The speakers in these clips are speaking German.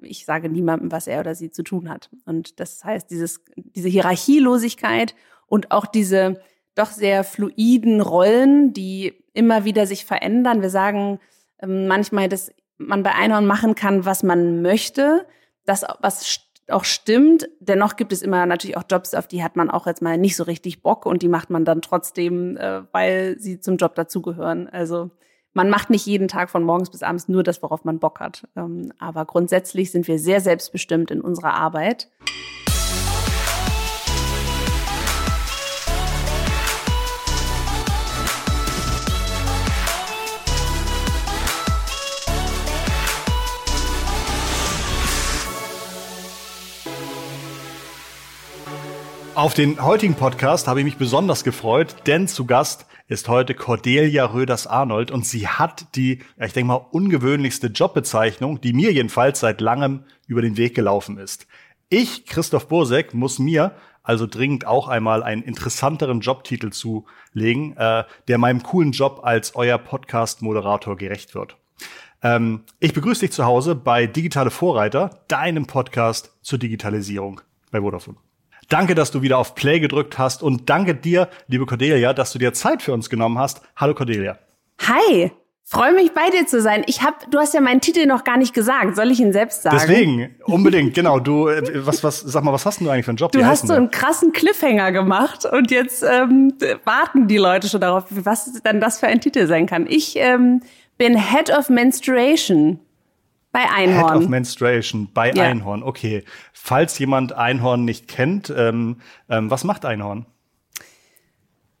ich sage niemandem, was er oder sie zu tun hat. Und das heißt, dieses, diese Hierarchielosigkeit und auch diese doch sehr fluiden Rollen, die immer wieder sich verändern. Wir sagen ähm, manchmal, dass man bei Einhorn machen kann, was man möchte, das, was auch stimmt. Dennoch gibt es immer natürlich auch Jobs, auf die hat man auch jetzt mal nicht so richtig Bock und die macht man dann trotzdem, äh, weil sie zum Job dazugehören. Also man macht nicht jeden Tag von morgens bis abends nur das, worauf man Bock hat. Ähm, aber grundsätzlich sind wir sehr selbstbestimmt in unserer Arbeit. Auf den heutigen Podcast habe ich mich besonders gefreut, denn zu Gast ist heute Cordelia Röders-Arnold und sie hat die, ich denke mal, ungewöhnlichste Jobbezeichnung, die mir jedenfalls seit langem über den Weg gelaufen ist. Ich, Christoph Bosek, muss mir also dringend auch einmal einen interessanteren Jobtitel zulegen, äh, der meinem coolen Job als euer Podcast-Moderator gerecht wird. Ähm, ich begrüße dich zu Hause bei Digitale Vorreiter, deinem Podcast zur Digitalisierung bei Vodafone. Danke, dass du wieder auf Play gedrückt hast und danke dir, liebe Cordelia, dass du dir Zeit für uns genommen hast. Hallo Cordelia. Hi. Freue mich bei dir zu sein. Ich hab, du hast ja meinen Titel noch gar nicht gesagt. Soll ich ihn selbst sagen? Deswegen, unbedingt, genau. Du, äh, was, was, sag mal, was hast du eigentlich für einen Job? Du hast so einen krassen Cliffhanger gemacht und jetzt ähm, warten die Leute schon darauf, was dann das für ein Titel sein kann. Ich ähm, bin Head of Menstruation. Bei Einhorn. Head of Menstruation, bei ja. Einhorn, okay. Falls jemand Einhorn nicht kennt, ähm, ähm, was macht Einhorn?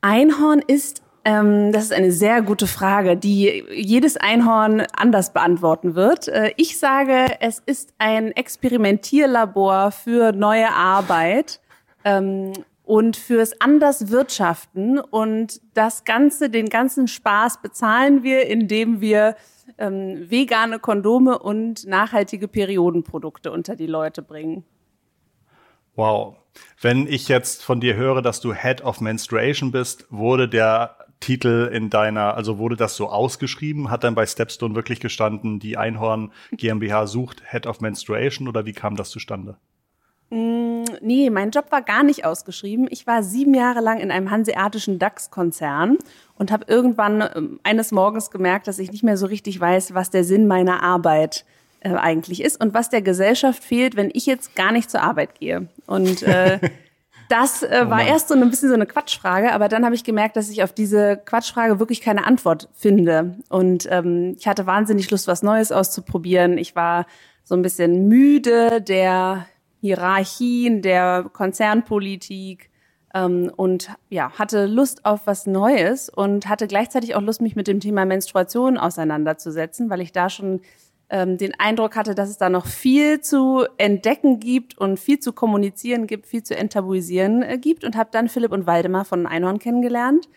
Einhorn ist, ähm, das ist eine sehr gute Frage, die jedes Einhorn anders beantworten wird. Äh, ich sage, es ist ein Experimentierlabor für neue Arbeit. Ähm, und fürs anders wirtschaften und das Ganze, den ganzen Spaß bezahlen wir, indem wir ähm, vegane Kondome und nachhaltige Periodenprodukte unter die Leute bringen. Wow. Wenn ich jetzt von dir höre, dass du Head of Menstruation bist, wurde der Titel in deiner, also wurde das so ausgeschrieben? Hat dann bei Stepstone wirklich gestanden, die Einhorn GmbH sucht Head of Menstruation oder wie kam das zustande? Mm, nee, mein Job war gar nicht ausgeschrieben. Ich war sieben Jahre lang in einem hanseatischen DAX-Konzern und habe irgendwann ähm, eines Morgens gemerkt, dass ich nicht mehr so richtig weiß, was der Sinn meiner Arbeit äh, eigentlich ist und was der Gesellschaft fehlt, wenn ich jetzt gar nicht zur Arbeit gehe. Und äh, das äh, oh war erst so ein bisschen so eine Quatschfrage, aber dann habe ich gemerkt, dass ich auf diese Quatschfrage wirklich keine Antwort finde. Und ähm, ich hatte wahnsinnig Lust, was Neues auszuprobieren. Ich war so ein bisschen müde der Hierarchien der Konzernpolitik ähm, und ja, hatte Lust auf was Neues und hatte gleichzeitig auch Lust, mich mit dem Thema Menstruation auseinanderzusetzen, weil ich da schon ähm, den Eindruck hatte, dass es da noch viel zu entdecken gibt und viel zu kommunizieren gibt, viel zu enttabuisieren äh, gibt und habe dann Philipp und Waldemar von Einhorn kennengelernt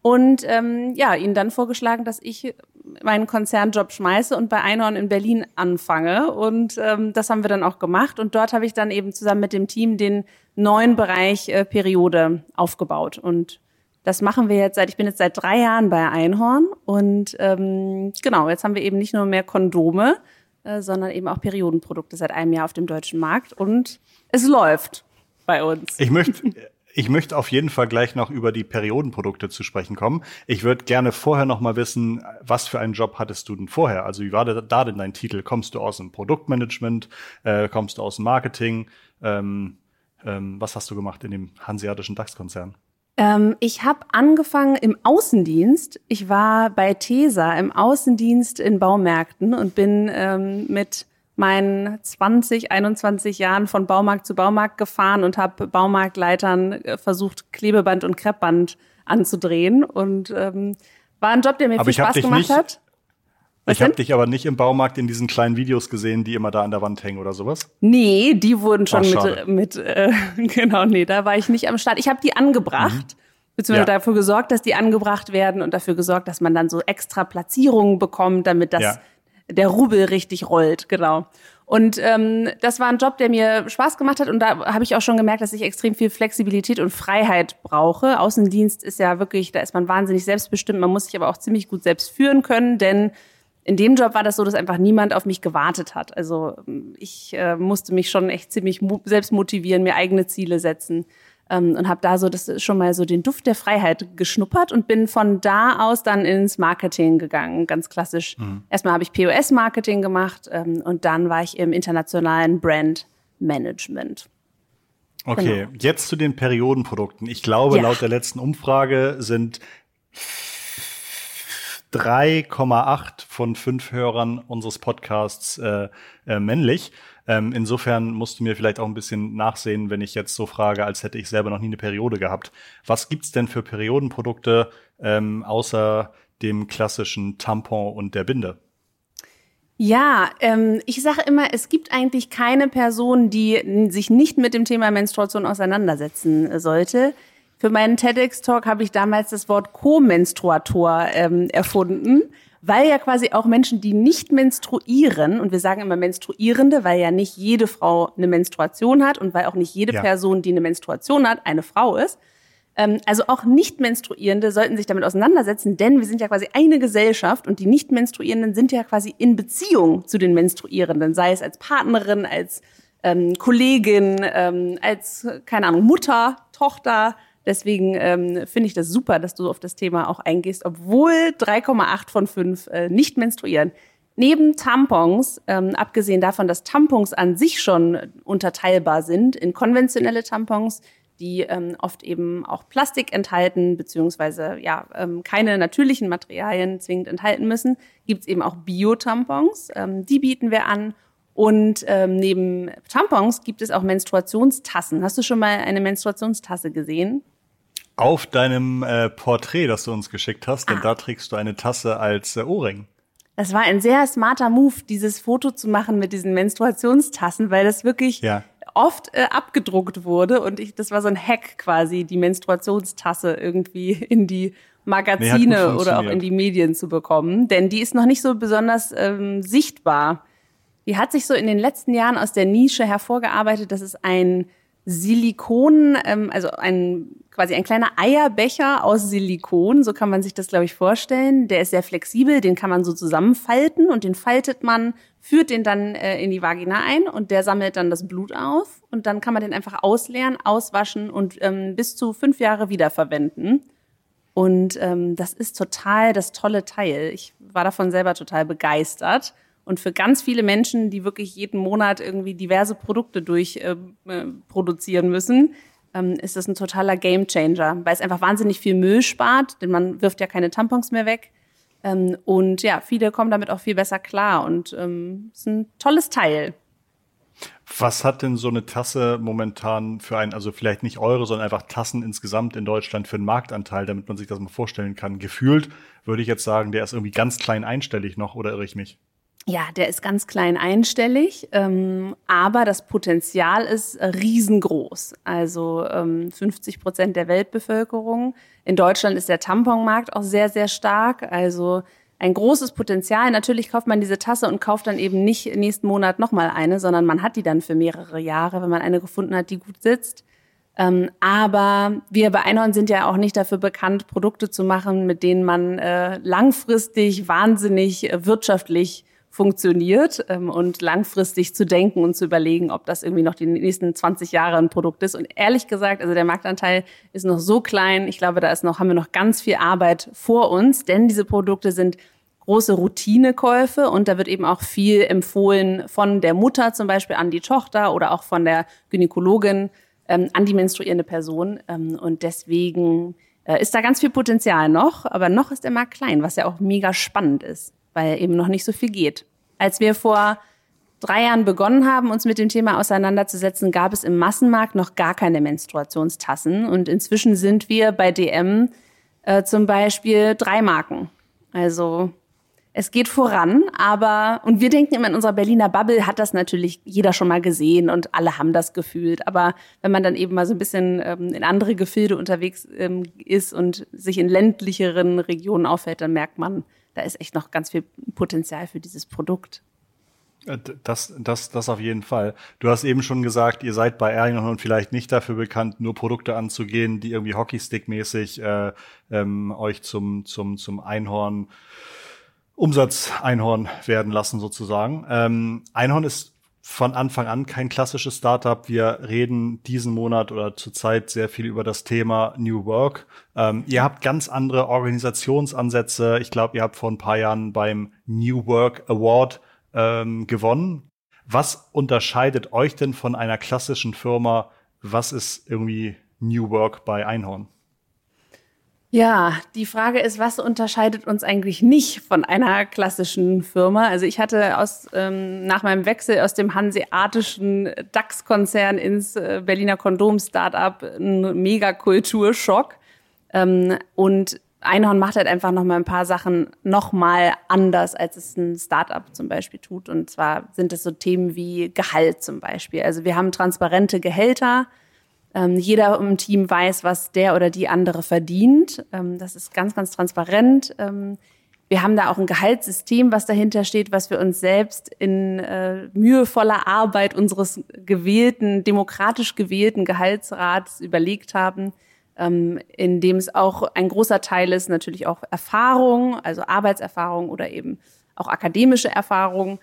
und ähm, ja, ihnen dann vorgeschlagen, dass ich meinen Konzernjob schmeiße und bei Einhorn in Berlin anfange. Und ähm, das haben wir dann auch gemacht. Und dort habe ich dann eben zusammen mit dem Team den neuen Bereich äh, Periode aufgebaut. Und das machen wir jetzt seit, ich bin jetzt seit drei Jahren bei Einhorn. Und ähm, genau, jetzt haben wir eben nicht nur mehr Kondome, äh, sondern eben auch Periodenprodukte seit einem Jahr auf dem deutschen Markt. Und es läuft bei uns. Ich möchte ich möchte auf jeden Fall gleich noch über die Periodenprodukte zu sprechen kommen. Ich würde gerne vorher noch mal wissen, was für einen Job hattest du denn vorher? Also wie war da denn dein Titel? Kommst du aus dem Produktmanagement? Äh, kommst du aus dem Marketing? Ähm, ähm, was hast du gemacht in dem hanseatischen DAX-Konzern? Ähm, ich habe angefangen im Außendienst. Ich war bei TESA im Außendienst in Baumärkten und bin ähm, mit meinen 20, 21 Jahren von Baumarkt zu Baumarkt gefahren und habe Baumarktleitern äh, versucht, Klebeband und Kreppband anzudrehen. Und ähm, war ein Job, der mir aber viel Spaß gemacht nicht, hat. Was ich habe dich aber nicht im Baumarkt in diesen kleinen Videos gesehen, die immer da an der Wand hängen oder sowas. Nee, die wurden schon Ach, mit, mit äh, genau, nee, da war ich nicht am Start. Ich habe die angebracht. Mhm beziehungsweise ja. dafür gesorgt, dass die angebracht werden und dafür gesorgt, dass man dann so extra Platzierungen bekommt, damit das ja der Rubel richtig rollt, genau. Und ähm, das war ein Job, der mir Spaß gemacht hat und da habe ich auch schon gemerkt, dass ich extrem viel Flexibilität und Freiheit brauche. Außendienst ist ja wirklich, da ist man wahnsinnig selbstbestimmt, man muss sich aber auch ziemlich gut selbst führen können, denn in dem Job war das so, dass einfach niemand auf mich gewartet hat. Also ich äh, musste mich schon echt ziemlich selbst motivieren, mir eigene Ziele setzen ähm, und habe da so das schon mal so den Duft der Freiheit geschnuppert und bin von da aus dann ins Marketing gegangen, ganz klassisch. Mhm. Erstmal habe ich POS-Marketing gemacht ähm, und dann war ich im internationalen Brand Management. Okay, genau. jetzt zu den Periodenprodukten. Ich glaube, ja. laut der letzten Umfrage sind 3,8 von fünf Hörern unseres Podcasts äh, äh, männlich. Ähm, insofern musst du mir vielleicht auch ein bisschen nachsehen, wenn ich jetzt so frage, als hätte ich selber noch nie eine Periode gehabt. Was gibt's denn für Periodenprodukte ähm, außer dem klassischen Tampon und der Binde? Ja, ähm, ich sage immer, es gibt eigentlich keine Person, die sich nicht mit dem Thema Menstruation auseinandersetzen sollte. Für meinen TEDx-Talk habe ich damals das Wort Co-Menstruator ähm, erfunden, weil ja quasi auch Menschen, die nicht menstruieren, und wir sagen immer Menstruierende, weil ja nicht jede Frau eine Menstruation hat und weil auch nicht jede ja. Person, die eine Menstruation hat, eine Frau ist, ähm, also auch Nicht-Menstruierende sollten sich damit auseinandersetzen, denn wir sind ja quasi eine Gesellschaft und die Nicht-Menstruierenden sind ja quasi in Beziehung zu den Menstruierenden, sei es als Partnerin, als ähm, Kollegin, ähm, als, keine Ahnung, Mutter, Tochter. Deswegen ähm, finde ich das super, dass du auf das Thema auch eingehst, obwohl 3,8 von 5 äh, nicht menstruieren. Neben Tampons, ähm, abgesehen davon, dass Tampons an sich schon unterteilbar sind in konventionelle Tampons, die ähm, oft eben auch Plastik enthalten, beziehungsweise ja, ähm, keine natürlichen Materialien zwingend enthalten müssen, gibt es eben auch Bio-Tampons. Ähm, die bieten wir an. Und ähm, neben Tampons gibt es auch Menstruationstassen. Hast du schon mal eine Menstruationstasse gesehen? Auf deinem äh, Porträt, das du uns geschickt hast, denn ah. da trägst du eine Tasse als äh, Ohrring. Das war ein sehr smarter Move, dieses Foto zu machen mit diesen Menstruationstassen, weil das wirklich ja oft äh, abgedruckt wurde und ich, das war so ein Hack quasi, die Menstruationstasse irgendwie in die Magazine nee, oder auch in die Medien zu bekommen, denn die ist noch nicht so besonders ähm, sichtbar. Die hat sich so in den letzten Jahren aus der Nische hervorgearbeitet. Das ist ein Silikon, ähm, also ein quasi ein kleiner Eierbecher aus Silikon, so kann man sich das, glaube ich, vorstellen. Der ist sehr flexibel, den kann man so zusammenfalten und den faltet man, führt den dann äh, in die Vagina ein und der sammelt dann das Blut auf und dann kann man den einfach ausleeren, auswaschen und ähm, bis zu fünf Jahre wiederverwenden. Und ähm, das ist total das tolle Teil. Ich war davon selber total begeistert. Und für ganz viele Menschen, die wirklich jeden Monat irgendwie diverse Produkte durch äh, äh müssen, ähm, ist das ein totaler Gamechanger, weil es einfach wahnsinnig viel Müll spart, denn man wirft ja keine Tampons mehr weg. Ähm, und ja, viele kommen damit auch viel besser klar und ähm, ist ein tolles Teil. Was hat denn so eine Tasse momentan für einen, also vielleicht nicht eure, sondern einfach Tassen insgesamt in Deutschland für einen Marktanteil, damit man sich das mal vorstellen kann? Gefühlt würde ich jetzt sagen, der ist irgendwie ganz klein einstellig noch, oder irre ich mich? Ja, der ist ganz klein einstellig, ähm, aber das Potenzial ist riesengroß. Also ähm, 50 Prozent der Weltbevölkerung. In Deutschland ist der Tamponmarkt auch sehr, sehr stark. Also ein großes Potenzial. Natürlich kauft man diese Tasse und kauft dann eben nicht nächsten Monat nochmal eine, sondern man hat die dann für mehrere Jahre, wenn man eine gefunden hat, die gut sitzt. Ähm, aber wir bei Einhorn sind ja auch nicht dafür bekannt, Produkte zu machen, mit denen man äh, langfristig wahnsinnig äh, wirtschaftlich funktioniert ähm, und langfristig zu denken und zu überlegen, ob das irgendwie noch die nächsten 20 Jahre ein Produkt ist. Und ehrlich gesagt, also der Marktanteil ist noch so klein. Ich glaube, da ist noch, haben wir noch ganz viel Arbeit vor uns, denn diese Produkte sind große Routinekäufe und da wird eben auch viel empfohlen von der Mutter zum Beispiel an die Tochter oder auch von der Gynäkologin ähm, an die menstruierende Person. Ähm, und deswegen äh, ist da ganz viel Potenzial noch, aber noch ist der Markt klein, was ja auch mega spannend ist weil eben noch nicht so viel geht. Als wir vor drei Jahren begonnen haben, uns mit dem Thema auseinanderzusetzen, gab es im Massenmarkt noch gar keine Menstruationstassen. Und inzwischen sind wir bei DM äh, zum Beispiel drei Marken. Also es geht voran, aber, und wir denken immer in unserer Berliner Bubble hat das natürlich jeder schon mal gesehen und alle haben das gefühlt. Aber wenn man dann eben mal so ein bisschen ähm, in andere Gefilde unterwegs ähm, ist und sich in ländlicheren Regionen aufhält, dann merkt man, da ist echt noch ganz viel Potenzial für dieses Produkt. Äh, das, das, das auf jeden Fall. Du hast eben schon gesagt, ihr seid bei Erlinghorn vielleicht nicht dafür bekannt, nur Produkte anzugehen, die irgendwie Hockeystick-mäßig äh, ähm, euch zum, zum, zum Einhorn Umsatz-Einhorn werden lassen sozusagen. Ähm, Einhorn ist von Anfang an kein klassisches Startup. Wir reden diesen Monat oder zurzeit sehr viel über das Thema New Work. Ähm, ihr habt ganz andere Organisationsansätze. Ich glaube, ihr habt vor ein paar Jahren beim New Work Award ähm, gewonnen. Was unterscheidet euch denn von einer klassischen Firma? Was ist irgendwie New Work bei Einhorn? Ja, die Frage ist, was unterscheidet uns eigentlich nicht von einer klassischen Firma? Also ich hatte aus, ähm, nach meinem Wechsel aus dem hanseatischen DAX-Konzern ins äh, Berliner Kondom-Startup einen Megakulturschock. Ähm, und Einhorn macht halt einfach noch mal ein paar Sachen noch mal anders, als es ein Startup zum Beispiel tut. Und zwar sind es so Themen wie Gehalt zum Beispiel. Also wir haben transparente Gehälter ähm, jeder im Team weiß, was der oder die andere verdient. Ähm, das ist ganz, ganz transparent. Ähm, wir haben da auch ein Gehaltssystem, was dahinter steht, was wir uns selbst in äh, mühevoller Arbeit unseres gewählten, demokratisch gewählten Gehaltsrats überlegt haben, ähm, in dem es auch ein großer Teil ist, natürlich auch Erfahrung, also Arbeitserfahrung oder eben auch akademische Erfahrung,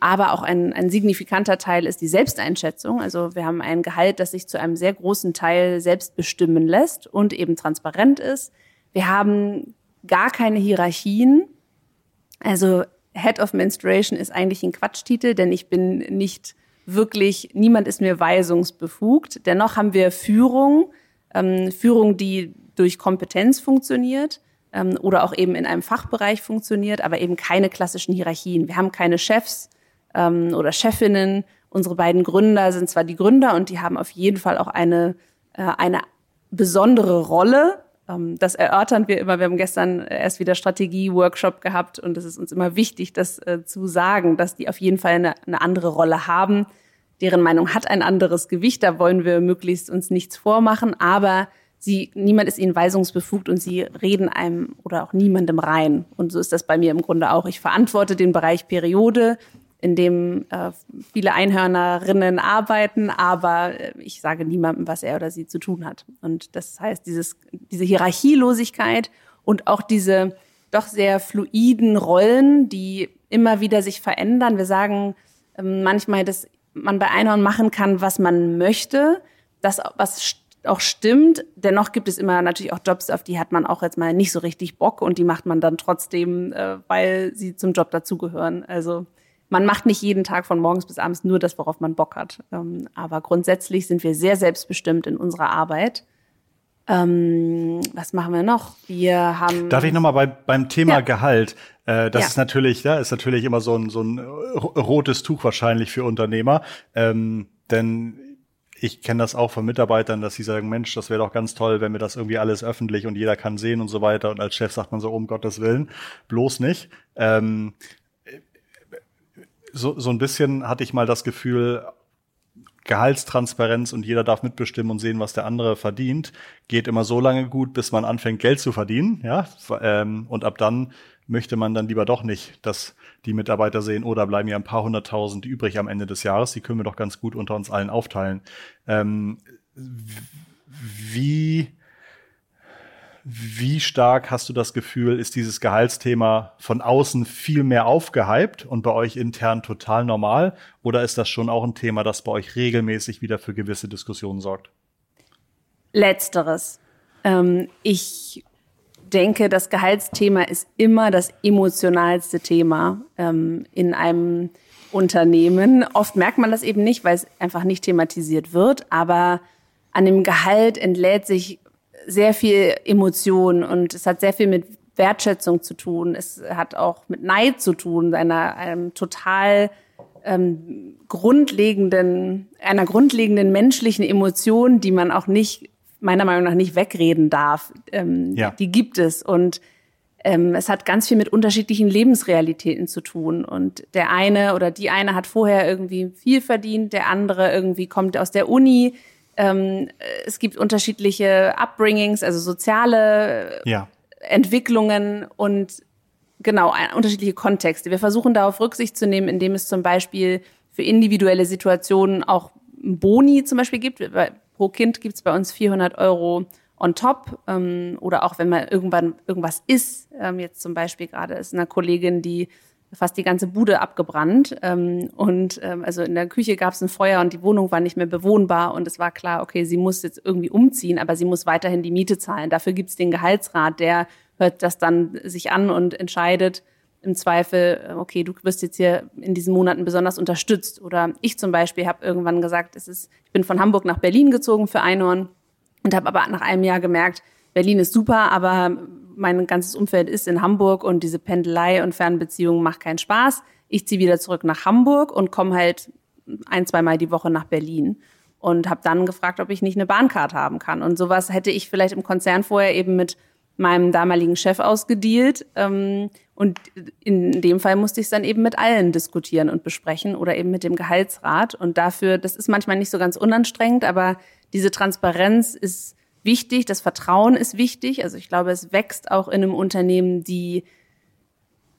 aber auch ein, ein signifikanter Teil ist die Selbsteinschätzung. Also wir haben ein Gehalt, das sich zu einem sehr großen Teil selbst bestimmen lässt und eben transparent ist. Wir haben gar keine Hierarchien. Also Head of Menstruation ist eigentlich ein Quatschtitel, denn ich bin nicht wirklich, niemand ist mir weisungsbefugt. Dennoch haben wir Führung, ähm, Führung, die durch Kompetenz funktioniert ähm, oder auch eben in einem Fachbereich funktioniert, aber eben keine klassischen Hierarchien. Wir haben keine Chefs ähm, oder Chefinnen. Unsere beiden Gründer sind zwar die Gründer und die haben auf jeden Fall auch eine, äh, eine besondere Rolle. Ähm, das erörtern wir immer. Wir haben gestern erst wieder Strategie-Workshop gehabt und es ist uns immer wichtig, das äh, zu sagen, dass die auf jeden Fall eine, eine andere Rolle haben. Deren Meinung hat ein anderes Gewicht. Da wollen wir möglichst uns nichts vormachen, aber sie, niemand ist ihnen weisungsbefugt und sie reden einem oder auch niemandem rein. Und so ist das bei mir im Grunde auch. Ich verantworte den Bereich Periode, in dem äh, viele Einhörnerinnen arbeiten, aber äh, ich sage niemandem, was er oder sie zu tun hat. Und das heißt, dieses, diese Hierarchielosigkeit und auch diese doch sehr fluiden Rollen, die immer wieder sich verändern. Wir sagen äh, manchmal, dass man bei Einhorn machen kann, was man möchte. Das, was auch stimmt. Dennoch gibt es immer natürlich auch Jobs, auf die hat man auch jetzt mal nicht so richtig Bock und die macht man dann trotzdem, äh, weil sie zum Job dazugehören. Also man macht nicht jeden Tag von morgens bis abends nur das, worauf man Bock hat. Ähm, aber grundsätzlich sind wir sehr selbstbestimmt in unserer Arbeit. Ähm, was machen wir noch? Wir haben. Darf ich nochmal bei, beim Thema ja. Gehalt? Äh, das ja. ist natürlich, ja, ist natürlich immer so ein, so ein rotes Tuch wahrscheinlich für Unternehmer. Ähm, denn ich kenne das auch von Mitarbeitern, dass sie sagen, Mensch, das wäre doch ganz toll, wenn wir das irgendwie alles öffentlich und jeder kann sehen und so weiter. Und als Chef sagt man so, um Gottes Willen, bloß nicht. Ähm, so, so ein bisschen hatte ich mal das Gefühl, Gehaltstransparenz und jeder darf mitbestimmen und sehen, was der andere verdient, geht immer so lange gut, bis man anfängt, Geld zu verdienen, ja. Ähm, und ab dann möchte man dann lieber doch nicht, dass die Mitarbeiter sehen, oder oh, bleiben ja ein paar hunderttausend übrig am Ende des Jahres, die können wir doch ganz gut unter uns allen aufteilen. Ähm, wie, wie stark hast du das Gefühl, ist dieses Gehaltsthema von außen viel mehr aufgehypt und bei euch intern total normal? Oder ist das schon auch ein Thema, das bei euch regelmäßig wieder für gewisse Diskussionen sorgt? Letzteres. Ähm, ich denke, das Gehaltsthema ist immer das emotionalste Thema ähm, in einem Unternehmen. Oft merkt man das eben nicht, weil es einfach nicht thematisiert wird. Aber an dem Gehalt entlädt sich sehr viel Emotion und es hat sehr viel mit Wertschätzung zu tun. Es hat auch mit Neid zu tun, einer einem total ähm, grundlegenden, einer grundlegenden menschlichen Emotion, die man auch nicht meiner Meinung nach nicht wegreden darf. Ähm, ja. Die gibt es und ähm, es hat ganz viel mit unterschiedlichen Lebensrealitäten zu tun. Und der eine oder die eine hat vorher irgendwie viel verdient, der andere irgendwie kommt aus der Uni. Ähm, es gibt unterschiedliche Upbringings, also soziale ja. Entwicklungen und genau unterschiedliche Kontexte. Wir versuchen darauf Rücksicht zu nehmen, indem es zum Beispiel für individuelle Situationen auch Boni zum Beispiel gibt pro Kind gibt es bei uns 400 Euro on top. Ähm, oder auch wenn man irgendwann irgendwas isst, ähm, jetzt zum Beispiel gerade ist eine Kollegin, die fast die ganze Bude abgebrannt. Ähm, und ähm, also in der Küche gab es ein Feuer und die Wohnung war nicht mehr bewohnbar. Und es war klar, okay, sie muss jetzt irgendwie umziehen, aber sie muss weiterhin die Miete zahlen. Dafür gibt es den Gehaltsrat, der hört das dann sich an und entscheidet im Zweifel, okay, du wirst jetzt hier in diesen Monaten besonders unterstützt. Oder ich zum Beispiel habe irgendwann gesagt, es ist, ich bin von Hamburg nach Berlin gezogen für Einhorn und habe aber nach einem Jahr gemerkt, Berlin ist super, aber mein ganzes Umfeld ist in Hamburg und diese Pendelei und Fernbeziehungen macht keinen Spaß. Ich ziehe wieder zurück nach Hamburg und komme halt ein, zweimal die Woche nach Berlin und habe dann gefragt, ob ich nicht eine Bahncard haben kann. Und sowas hätte ich vielleicht im Konzern vorher eben mit meinem damaligen Chef ausgedealt. Ähm, und in dem Fall musste ich es dann eben mit allen diskutieren und besprechen oder eben mit dem Gehaltsrat. Und dafür, das ist manchmal nicht so ganz unanstrengend, aber diese Transparenz ist wichtig, das Vertrauen ist wichtig. Also ich glaube, es wächst auch in einem Unternehmen die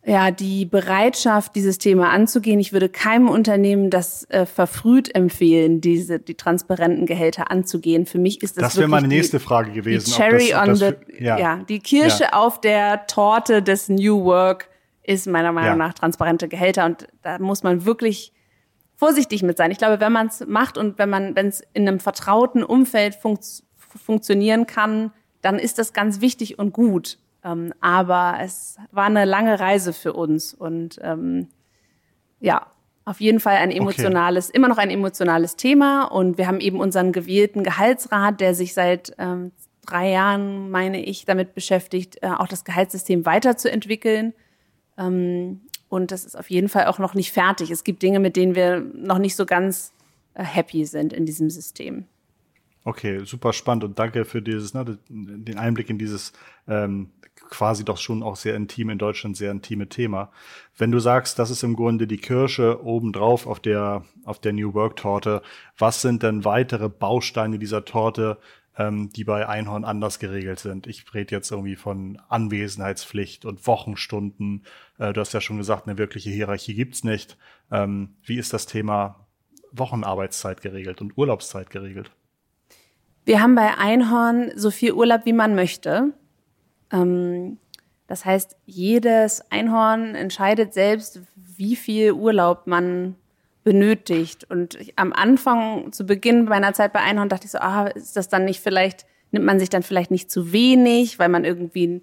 ja, die Bereitschaft, dieses Thema anzugehen. Ich würde keinem Unternehmen das äh, verfrüht empfehlen, diese die transparenten Gehälter anzugehen. Für mich ist das Das wäre meine nächste Frage gewesen. Die Cherry das, on the, ja. ja. die Kirsche ja. auf der Torte des New Work ist meiner Meinung ja. nach transparente Gehälter und da muss man wirklich vorsichtig mit sein. Ich glaube, wenn man es macht und wenn man, wenn es in einem vertrauten Umfeld funkt, funktionieren kann, dann ist das ganz wichtig und gut. Ähm, aber es war eine lange Reise für uns und ähm, ja, auf jeden Fall ein emotionales, okay. immer noch ein emotionales Thema. Und wir haben eben unseren gewählten Gehaltsrat, der sich seit ähm, drei Jahren, meine ich, damit beschäftigt, äh, auch das Gehaltssystem weiterzuentwickeln. Ähm, und das ist auf jeden Fall auch noch nicht fertig. Es gibt Dinge, mit denen wir noch nicht so ganz äh, happy sind in diesem System. Okay, super spannend und danke für dieses, ne, den Einblick in dieses ähm, quasi doch schon auch sehr intime, in Deutschland sehr intime Thema. Wenn du sagst, das ist im Grunde die Kirsche obendrauf auf der, auf der New Work Torte, was sind denn weitere Bausteine dieser Torte, ähm, die bei Einhorn anders geregelt sind? Ich rede jetzt irgendwie von Anwesenheitspflicht und Wochenstunden. Äh, du hast ja schon gesagt, eine wirkliche Hierarchie gibt's nicht. Ähm, wie ist das Thema Wochenarbeitszeit geregelt und Urlaubszeit geregelt? Wir haben bei Einhorn so viel Urlaub, wie man möchte. Ähm, das heißt, jedes Einhorn entscheidet selbst, wie viel Urlaub man benötigt. Und ich, am Anfang, zu Beginn meiner Zeit bei Einhorn, dachte ich so, ah, ist das dann nicht vielleicht, nimmt man sich dann vielleicht nicht zu wenig, weil man irgendwie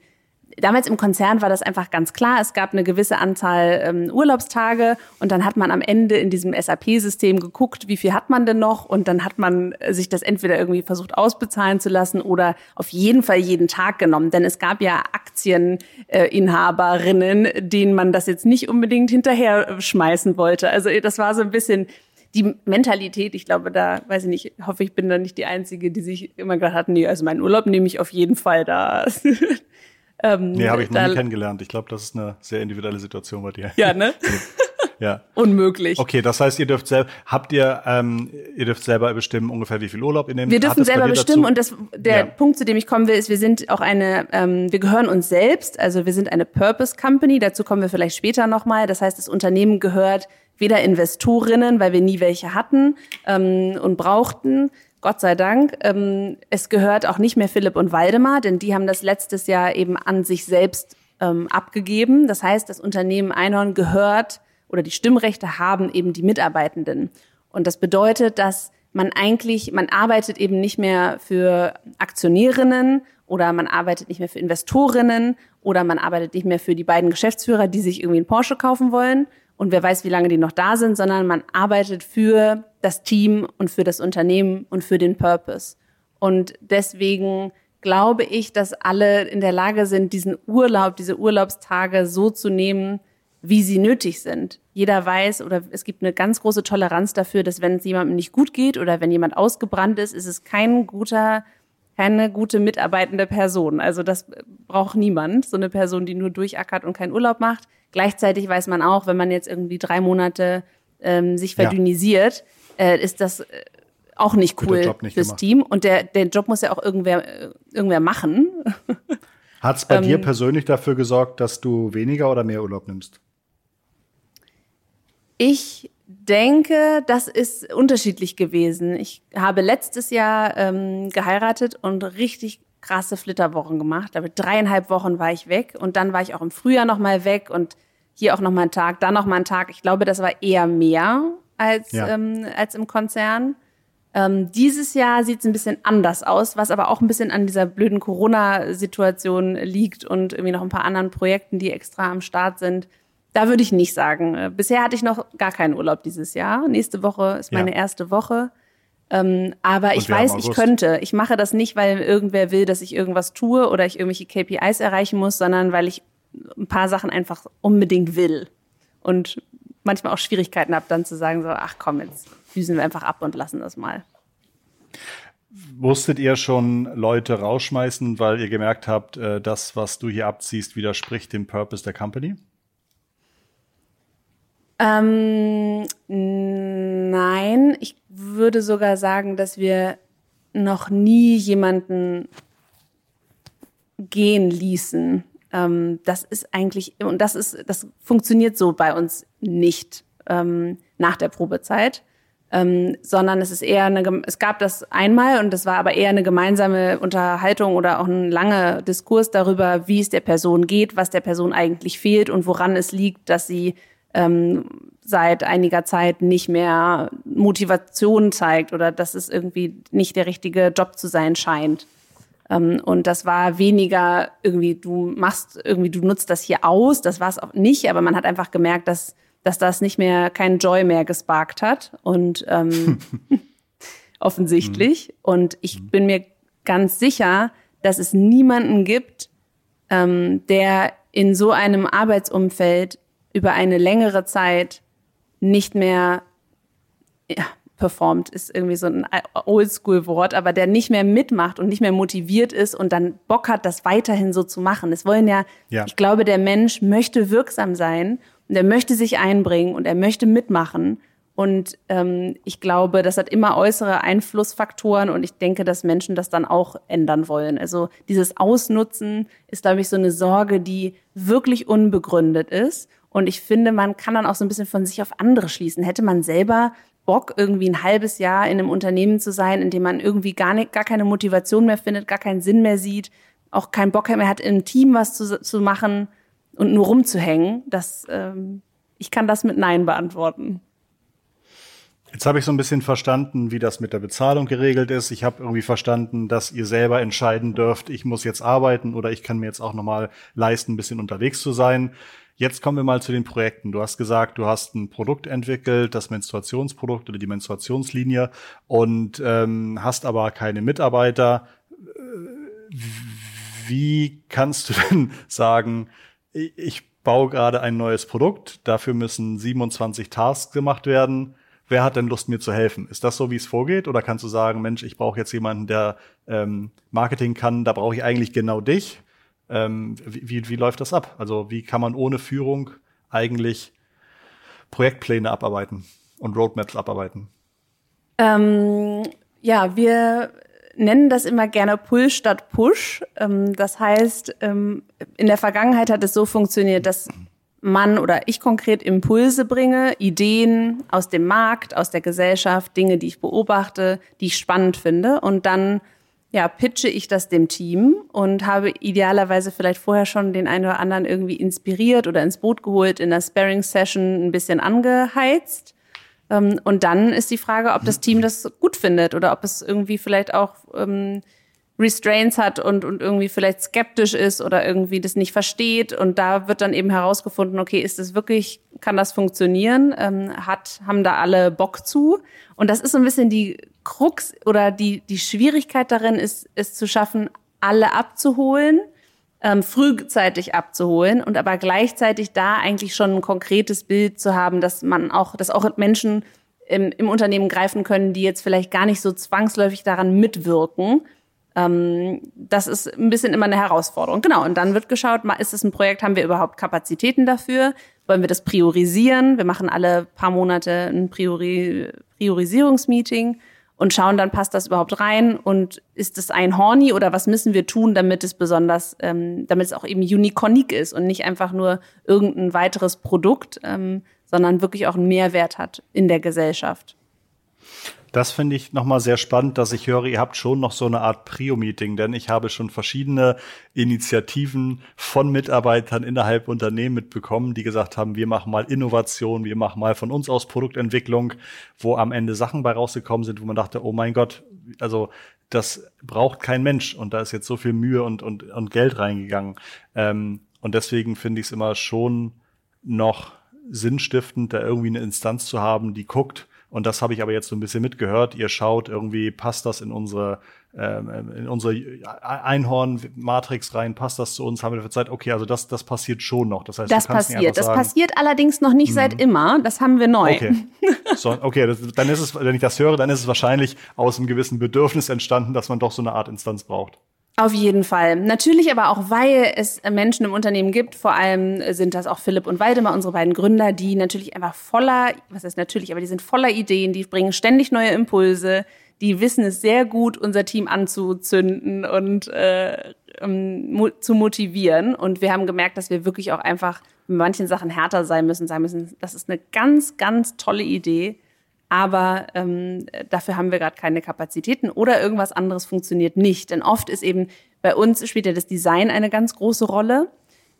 damals im Konzern war das einfach ganz klar. Es gab eine gewisse Anzahl ähm, Urlaubstage und dann hat man am Ende in diesem SAP-System geguckt, wie viel hat man denn noch und dann hat man sich das entweder irgendwie versucht ausbezahlen zu lassen oder auf jeden Fall jeden Tag genommen. Denn es gab ja Aktieninhaberinnen, denen man das jetzt nicht unbedingt hinterher schmeißen wollte. Also das war so ein bisschen die Mentalität, ich glaube, da, weiß ich nicht, hoffe ich bin da nicht die Einzige, die sich immer gedacht hat, nee, also meinen Urlaub nehme ich auf jeden Fall da. Ähm, nee, habe ich noch nie kennengelernt. Ich glaube, das ist eine sehr individuelle Situation bei dir. Ja, ne? ja. Unmöglich. Okay, das heißt, ihr dürft selber, habt ihr, ähm, ihr dürft selber bestimmen ungefähr, wie viel Urlaub ihr nehmt? Wir dürfen selber bestimmen dazu? und das, der ja. Punkt, zu dem ich kommen will, ist, wir sind auch eine, ähm, wir gehören uns selbst, also wir sind eine Purpose Company, dazu kommen wir vielleicht später nochmal. Das heißt, das Unternehmen gehört weder Investorinnen, weil wir nie welche hatten ähm, und brauchten, Gott sei Dank. Ähm, es gehört auch nicht mehr Philipp und Waldemar, denn die haben das letztes Jahr eben an sich selbst ähm, abgegeben. Das heißt, das Unternehmen Einhorn gehört oder die Stimmrechte haben eben die Mitarbeitenden. Und das bedeutet, dass man eigentlich, man arbeitet eben nicht mehr für Aktionärinnen oder man arbeitet nicht mehr für Investorinnen oder man arbeitet nicht mehr für die beiden Geschäftsführer, die sich irgendwie einen Porsche kaufen wollen, und wer weiß, wie lange die noch da sind, sondern man arbeitet für das Team und für das Unternehmen und für den Purpose. Und deswegen glaube ich, dass alle in der Lage sind, diesen Urlaub, diese Urlaubstage so zu nehmen, wie sie nötig sind. Jeder weiß oder es gibt eine ganz große Toleranz dafür, dass wenn es jemandem nicht gut geht oder wenn jemand ausgebrannt ist, ist es kein guter keine gute mitarbeitende Person. Also das braucht niemand, so eine Person, die nur durchackert und keinen Urlaub macht. Gleichzeitig weiß man auch, wenn man jetzt irgendwie drei Monate ähm, sich verdünnisiert, ja. äh, ist das äh, auch nicht cool nicht fürs gemacht. Team. Und der, der Job muss ja auch irgendwer, äh, irgendwer machen. Hat es bei ähm, dir persönlich dafür gesorgt, dass du weniger oder mehr Urlaub nimmst? Ich denke, das ist unterschiedlich gewesen. Ich habe letztes Jahr ähm, geheiratet und richtig krasse Flitterwochen gemacht. Da dreieinhalb Wochen war ich weg und dann war ich auch im Frühjahr noch mal weg und hier auch noch mal einen Tag, dann noch mal einen Tag. Ich glaube, das war eher mehr als ja. ähm, als im Konzern. Ähm, dieses Jahr sieht es ein bisschen anders aus, was aber auch ein bisschen an dieser blöden Corona-Situation liegt und irgendwie noch ein paar anderen Projekten, die extra am Start sind. Da würde ich nicht sagen. Äh, bisher hatte ich noch gar keinen Urlaub dieses Jahr. Nächste Woche ist meine ja. erste Woche. Ähm, aber ich weiß, ich könnte. Ich mache das nicht, weil irgendwer will, dass ich irgendwas tue oder ich irgendwelche KPIs erreichen muss, sondern weil ich ein paar Sachen einfach unbedingt will. Und manchmal auch Schwierigkeiten habe, dann zu sagen, so, ach komm, jetzt düsen wir einfach ab und lassen das mal. Musstet ihr schon Leute rausschmeißen, weil ihr gemerkt habt, äh, das, was du hier abziehst, widerspricht dem Purpose der Company? Ähm, nein, ich würde sogar sagen, dass wir noch nie jemanden gehen ließen. Ähm, das ist eigentlich, und das ist, das funktioniert so bei uns nicht ähm, nach der Probezeit. Ähm, sondern es ist eher eine, es gab das einmal und das war aber eher eine gemeinsame Unterhaltung oder auch ein langer Diskurs darüber, wie es der Person geht, was der Person eigentlich fehlt und woran es liegt, dass sie ähm, seit einiger Zeit nicht mehr Motivation zeigt oder dass es irgendwie nicht der richtige Job zu sein scheint. Ähm, und das war weniger irgendwie, du machst irgendwie, du nutzt das hier aus, das war es auch nicht, aber man hat einfach gemerkt, dass, dass das nicht mehr, kein Joy mehr gesparkt hat. Und ähm, offensichtlich. Mhm. Und ich mhm. bin mir ganz sicher, dass es niemanden gibt, ähm, der in so einem Arbeitsumfeld über eine längere Zeit nicht mehr ja, performt, ist irgendwie so ein Oldschool-Wort, aber der nicht mehr mitmacht und nicht mehr motiviert ist und dann Bock hat, das weiterhin so zu machen. Es wollen ja, ja, ich glaube, der Mensch möchte wirksam sein und er möchte sich einbringen und er möchte mitmachen. Und ähm, ich glaube, das hat immer äußere Einflussfaktoren und ich denke, dass Menschen das dann auch ändern wollen. Also dieses Ausnutzen ist, glaube ich, so eine Sorge, die wirklich unbegründet ist. Und ich finde, man kann dann auch so ein bisschen von sich auf andere schließen. Hätte man selber Bock, irgendwie ein halbes Jahr in einem Unternehmen zu sein, in dem man irgendwie gar, nicht, gar keine Motivation mehr findet, gar keinen Sinn mehr sieht, auch keinen Bock mehr hat, im Team was zu, zu machen und nur rumzuhängen. Das, ähm, ich kann das mit Nein beantworten. Jetzt habe ich so ein bisschen verstanden, wie das mit der Bezahlung geregelt ist. Ich habe irgendwie verstanden, dass ihr selber entscheiden dürft, ich muss jetzt arbeiten oder ich kann mir jetzt auch nochmal leisten, ein bisschen unterwegs zu sein. Jetzt kommen wir mal zu den Projekten. Du hast gesagt, du hast ein Produkt entwickelt, das Menstruationsprodukt oder die Menstruationslinie und ähm, hast aber keine Mitarbeiter. Wie kannst du denn sagen, ich baue gerade ein neues Produkt, dafür müssen 27 Tasks gemacht werden. Wer hat denn Lust, mir zu helfen? Ist das so, wie es vorgeht? Oder kannst du sagen, Mensch, ich brauche jetzt jemanden, der ähm, Marketing kann, da brauche ich eigentlich genau dich? Ähm, wie, wie läuft das ab? Also wie kann man ohne Führung eigentlich Projektpläne abarbeiten und Roadmaps abarbeiten? Ähm, ja, wir nennen das immer gerne Pull statt Push. Ähm, das heißt, ähm, in der Vergangenheit hat es so funktioniert, dass man oder ich konkret Impulse bringe, Ideen aus dem Markt, aus der Gesellschaft, Dinge, die ich beobachte, die ich spannend finde und dann ja, pitche ich das dem Team und habe idealerweise vielleicht vorher schon den einen oder anderen irgendwie inspiriert oder ins Boot geholt, in der Sparring-Session ein bisschen angeheizt. Ähm, und dann ist die Frage, ob das Team das gut findet oder ob es irgendwie vielleicht auch ähm, Restraints hat und, und irgendwie vielleicht skeptisch ist oder irgendwie das nicht versteht. Und da wird dann eben herausgefunden, okay, ist das wirklich, kann das funktionieren? Ähm, hat, haben da alle Bock zu? Und das ist so ein bisschen die Krux oder die, die Schwierigkeit darin ist, es zu schaffen, alle abzuholen, ähm, frühzeitig abzuholen und aber gleichzeitig da eigentlich schon ein konkretes Bild zu haben, dass man auch, dass auch Menschen im, im Unternehmen greifen können, die jetzt vielleicht gar nicht so zwangsläufig daran mitwirken, ähm, das ist ein bisschen immer eine Herausforderung. Genau, und dann wird geschaut, ist es ein Projekt, haben wir überhaupt Kapazitäten dafür? Wollen wir das priorisieren? Wir machen alle paar Monate ein Priori Priorisierungsmeeting und schauen dann, passt das überhaupt rein und ist es ein Horny oder was müssen wir tun, damit es besonders, ähm, damit es auch eben unique ist und nicht einfach nur irgendein weiteres Produkt, ähm, sondern wirklich auch einen Mehrwert hat in der Gesellschaft. Das finde ich nochmal sehr spannend, dass ich höre, ihr habt schon noch so eine Art Prio-Meeting, denn ich habe schon verschiedene Initiativen von Mitarbeitern innerhalb Unternehmen mitbekommen, die gesagt haben, wir machen mal Innovation, wir machen mal von uns aus Produktentwicklung, wo am Ende Sachen bei rausgekommen sind, wo man dachte, oh mein Gott, also das braucht kein Mensch und da ist jetzt so viel Mühe und, und, und Geld reingegangen. Ähm, und deswegen finde ich es immer schon noch sinnstiftend, da irgendwie eine Instanz zu haben, die guckt, und das habe ich aber jetzt so ein bisschen mitgehört. Ihr schaut irgendwie, passt das in unsere, ähm, in unsere Einhorn-Matrix rein, passt das zu uns? Haben wir dafür Zeit? Okay, also das, das passiert schon noch. Das heißt, das passiert. Das sagen, passiert allerdings noch nicht mhm. seit immer. Das haben wir neu. Okay, so, okay das, dann ist es, wenn ich das höre, dann ist es wahrscheinlich aus einem gewissen Bedürfnis entstanden, dass man doch so eine Art Instanz braucht. Auf jeden Fall. Natürlich aber auch, weil es Menschen im Unternehmen gibt, vor allem sind das auch Philipp und Waldemar, unsere beiden Gründer, die natürlich einfach voller, was heißt natürlich, aber die sind voller Ideen, die bringen ständig neue Impulse, die wissen es sehr gut, unser Team anzuzünden und äh, um, zu motivieren. Und wir haben gemerkt, dass wir wirklich auch einfach mit manchen Sachen härter sein müssen, sagen müssen, das ist eine ganz, ganz tolle Idee aber ähm, dafür haben wir gerade keine Kapazitäten oder irgendwas anderes funktioniert nicht. Denn oft ist eben bei uns spielt ja das Design eine ganz große Rolle.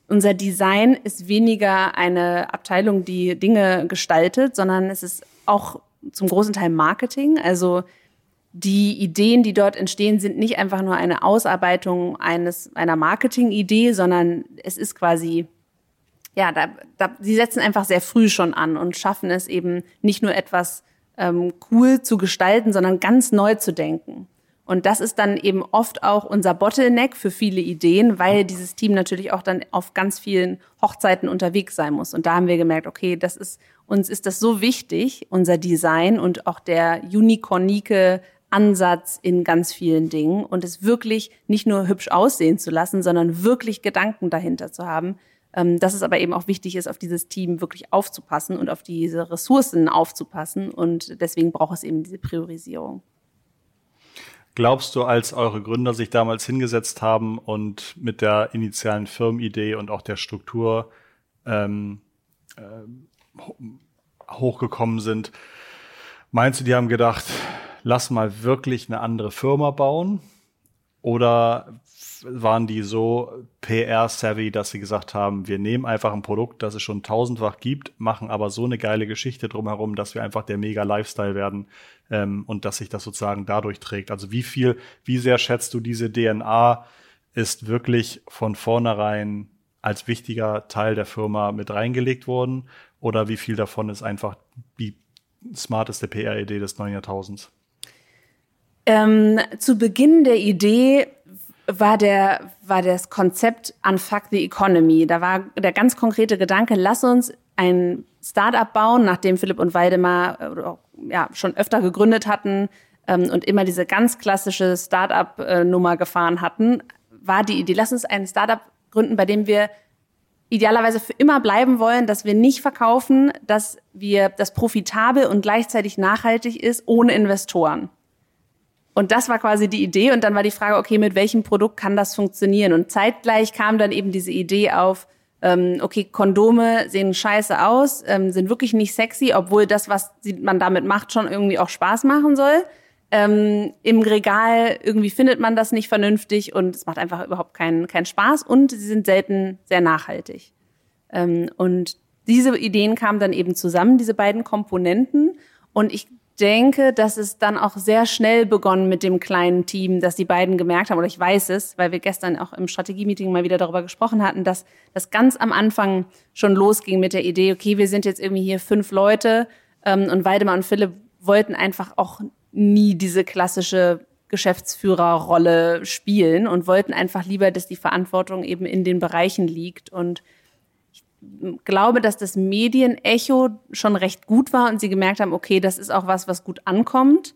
Unser Design ist weniger eine Abteilung, die Dinge gestaltet, sondern es ist auch zum großen Teil Marketing. Also die Ideen, die dort entstehen, sind nicht einfach nur eine Ausarbeitung eines einer Marketingidee, sondern es ist quasi ja, da, da, sie setzen einfach sehr früh schon an und schaffen es eben nicht nur etwas ähm, cool zu gestalten, sondern ganz neu zu denken. Und das ist dann eben oft auch unser Bottleneck für viele Ideen, weil dieses Team natürlich auch dann auf ganz vielen Hochzeiten unterwegs sein muss. Und da haben wir gemerkt, okay, das ist, uns ist das so wichtig, unser Design und auch der unicornike Ansatz in ganz vielen Dingen und es wirklich nicht nur hübsch aussehen zu lassen, sondern wirklich Gedanken dahinter zu haben, ähm, dass es aber eben auch wichtig ist, auf dieses Team wirklich aufzupassen und auf diese Ressourcen aufzupassen. Und deswegen braucht es eben diese Priorisierung. Glaubst du, als eure Gründer sich damals hingesetzt haben und mit der initialen Firmenidee und auch der Struktur ähm, äh, hochgekommen sind, meinst du, die haben gedacht, lass mal wirklich eine andere Firma bauen? Oder waren die so PR-savvy, dass sie gesagt haben, wir nehmen einfach ein Produkt, das es schon tausendfach gibt, machen aber so eine geile Geschichte drumherum, dass wir einfach der mega Lifestyle werden ähm, und dass sich das sozusagen dadurch trägt. Also wie viel, wie sehr schätzt du diese DNA ist wirklich von vornherein als wichtiger Teil der Firma mit reingelegt worden oder wie viel davon ist einfach die smarteste PR-Idee des neuen Jahrtausends? Ähm, zu Beginn der Idee war der war das Konzept Unfuck the Economy. Da war der ganz konkrete Gedanke: Lass uns ein Startup bauen, nachdem Philipp und Waldemar äh, ja schon öfter gegründet hatten ähm, und immer diese ganz klassische Startup-Nummer gefahren hatten, war die Idee: Lass uns ein Startup gründen, bei dem wir idealerweise für immer bleiben wollen, dass wir nicht verkaufen, dass wir das profitabel und gleichzeitig nachhaltig ist ohne Investoren. Und das war quasi die Idee. Und dann war die Frage, okay, mit welchem Produkt kann das funktionieren? Und zeitgleich kam dann eben diese Idee auf, ähm, okay, Kondome sehen scheiße aus, ähm, sind wirklich nicht sexy, obwohl das, was man damit macht, schon irgendwie auch Spaß machen soll. Ähm, Im Regal irgendwie findet man das nicht vernünftig und es macht einfach überhaupt keinen keinen Spaß und sie sind selten sehr nachhaltig. Ähm, und diese Ideen kamen dann eben zusammen, diese beiden Komponenten. Und ich denke, dass es dann auch sehr schnell begonnen mit dem kleinen Team, dass die beiden gemerkt haben, oder ich weiß es, weil wir gestern auch im Strategie-Meeting mal wieder darüber gesprochen hatten, dass das ganz am Anfang schon losging mit der Idee, okay, wir sind jetzt irgendwie hier fünf Leute ähm, und Weidemar und Philipp wollten einfach auch nie diese klassische Geschäftsführerrolle spielen und wollten einfach lieber, dass die Verantwortung eben in den Bereichen liegt und glaube, dass das Medienecho schon recht gut war und sie gemerkt haben, okay, das ist auch was, was gut ankommt.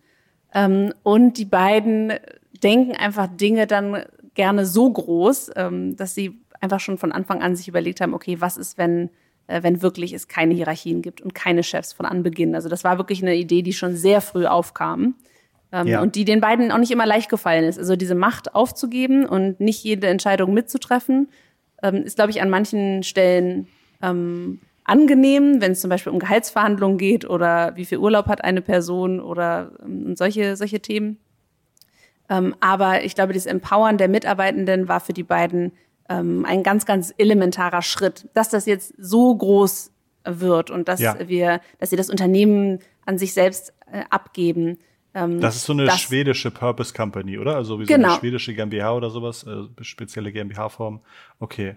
Ähm, und die beiden denken einfach Dinge dann gerne so groß, ähm, dass sie einfach schon von Anfang an sich überlegt haben, okay, was ist, wenn, äh, wenn wirklich es keine Hierarchien gibt und keine Chefs von Anbeginn. Also das war wirklich eine Idee, die schon sehr früh aufkam. Ähm, ja. Und die den beiden auch nicht immer leicht gefallen ist. Also diese Macht aufzugeben und nicht jede Entscheidung mitzutreffen, ist, glaube ich, an manchen Stellen ähm, angenehm, wenn es zum Beispiel um Gehaltsverhandlungen geht oder wie viel Urlaub hat eine Person oder ähm, solche, solche Themen. Ähm, aber ich glaube, das Empowern der Mitarbeitenden war für die beiden ähm, ein ganz, ganz elementarer Schritt. Dass das jetzt so groß wird und dass ja. wir, dass sie das Unternehmen an sich selbst äh, abgeben. Ähm, das ist so eine das, schwedische Purpose Company, oder? Also wie so genau. eine schwedische GmbH oder sowas, äh, spezielle GmbH-Form. Okay.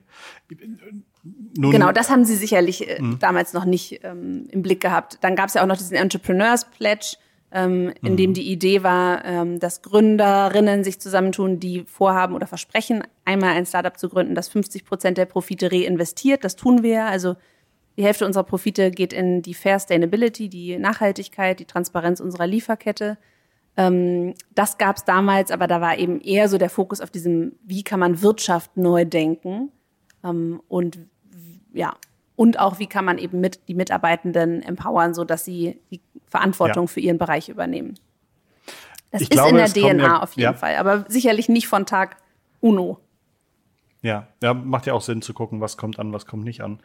Nun, genau, das haben sie sicherlich äh, mhm. damals noch nicht ähm, im Blick gehabt. Dann gab es ja auch noch diesen Entrepreneurs Pledge, ähm, in mhm. dem die Idee war, ähm, dass Gründerinnen sich zusammentun, die vorhaben oder versprechen, einmal ein Startup zu gründen, das 50 Prozent der Profite reinvestiert. Das tun wir. Also die Hälfte unserer Profite geht in die Fair Sustainability, die Nachhaltigkeit, die Transparenz unserer Lieferkette. Ähm, das gab es damals, aber da war eben eher so der Fokus auf diesem, wie kann man Wirtschaft neu denken ähm, und ja und auch wie kann man eben mit die Mitarbeitenden empowern, so dass sie die Verantwortung ja. für ihren Bereich übernehmen. Das ich ist glaube, in der DNA ja, auf jeden ja. Fall, aber sicherlich nicht von Tag Uno. Ja, ja, macht ja auch Sinn zu gucken, was kommt an, was kommt nicht an.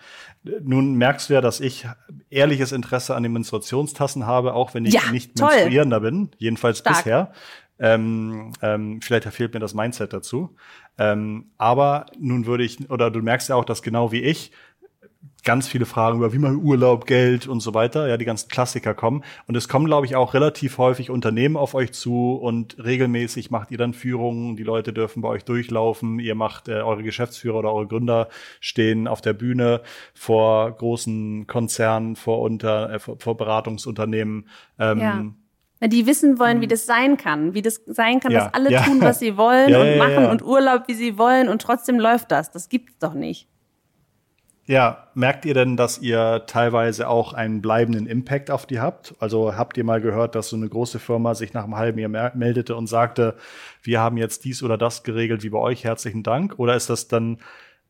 Nun merkst du ja, dass ich ehrliches Interesse an den Menstruationstassen habe, auch wenn ich ja, nicht toll. menstruierender bin, jedenfalls Stark. bisher. Ähm, ähm, vielleicht fehlt mir das Mindset dazu. Ähm, aber nun würde ich, oder du merkst ja auch, dass genau wie ich ganz viele Fragen über wie man Urlaub, Geld und so weiter, ja, die ganzen Klassiker kommen. Und es kommen, glaube ich, auch relativ häufig Unternehmen auf euch zu und regelmäßig macht ihr dann Führungen, die Leute dürfen bei euch durchlaufen, ihr macht äh, eure Geschäftsführer oder eure Gründer stehen auf der Bühne vor großen Konzernen, vor unter, äh, vor, vor Beratungsunternehmen. Ähm, ja. Die wissen wollen, wie das sein kann, wie das sein kann, ja, dass alle ja. tun, was sie wollen und machen und Urlaub, wie sie wollen und trotzdem läuft das. Das gibt's doch nicht. Ja, merkt ihr denn, dass ihr teilweise auch einen bleibenden Impact auf die habt? Also habt ihr mal gehört, dass so eine große Firma sich nach einem halben Jahr meldete und sagte, wir haben jetzt dies oder das geregelt wie bei euch, herzlichen Dank? Oder ist das dann